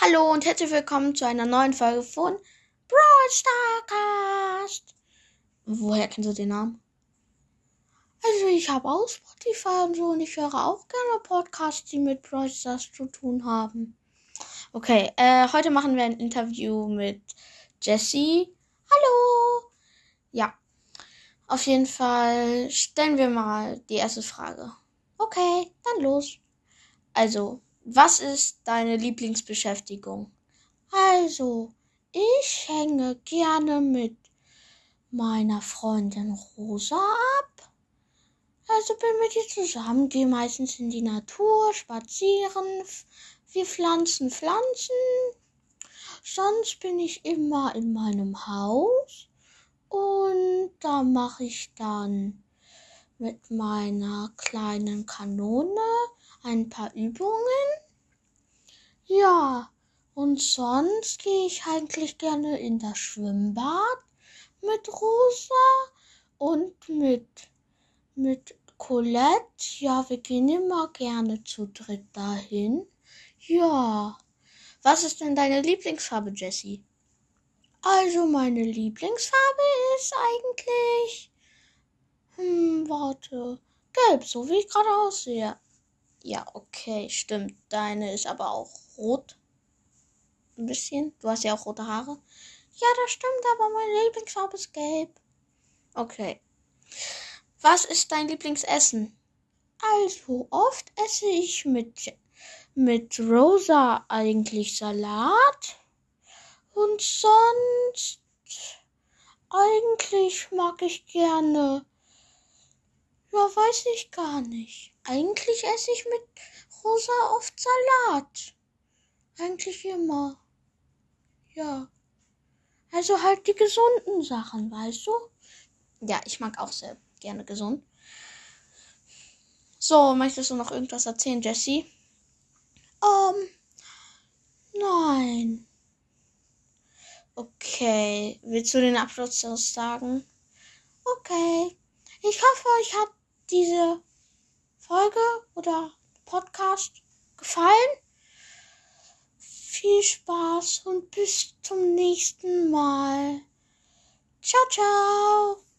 Hallo und herzlich willkommen zu einer neuen Folge von Brawl Starcast. Woher kennst du den Namen? Also ich habe auch Spotify und so und ich höre auch gerne Podcasts, die mit Brawl Stars zu tun haben. Okay, äh, heute machen wir ein Interview mit Jessie. Hallo! Ja, auf jeden Fall stellen wir mal die erste Frage. Okay, dann los. Also, was ist deine Lieblingsbeschäftigung? Also, ich hänge gerne mit meiner Freundin Rosa ab. Also bin mit ihr zusammen, gehe meistens in die Natur, spazieren, wir pflanzen Pflanzen. Sonst bin ich immer in meinem Haus und da mache ich dann mit meiner kleinen Kanone ein paar Übungen. Ja, und sonst gehe ich eigentlich gerne in das Schwimmbad mit Rosa und mit, mit Colette. Ja, wir gehen immer gerne zu dritt dahin. Ja. Was ist denn deine Lieblingsfarbe, Jessie? Also, meine Lieblingsfarbe ist eigentlich. Hm, warte. Gelb, so wie ich gerade aussehe. Ja, okay, stimmt. Deine ist aber auch rot. Ein bisschen. Du hast ja auch rote Haare. Ja, das stimmt, aber meine Lieblingsfarbe ist gelb. Okay. Was ist dein Lieblingsessen? Also, oft esse ich mit, mit Rosa eigentlich Salat. Und sonst eigentlich mag ich gerne. Weiß ich gar nicht. Eigentlich esse ich mit Rosa oft Salat. Eigentlich immer. Ja. Also halt die gesunden Sachen, weißt du? Ja, ich mag auch sehr gerne gesund. So, möchtest du noch irgendwas erzählen, Jessie? Ähm, nein. Okay, willst du den Abschluss sagen? Okay. Ich hoffe, euch hat diese Folge oder Podcast gefallen. Viel Spaß und bis zum nächsten Mal. Ciao, ciao.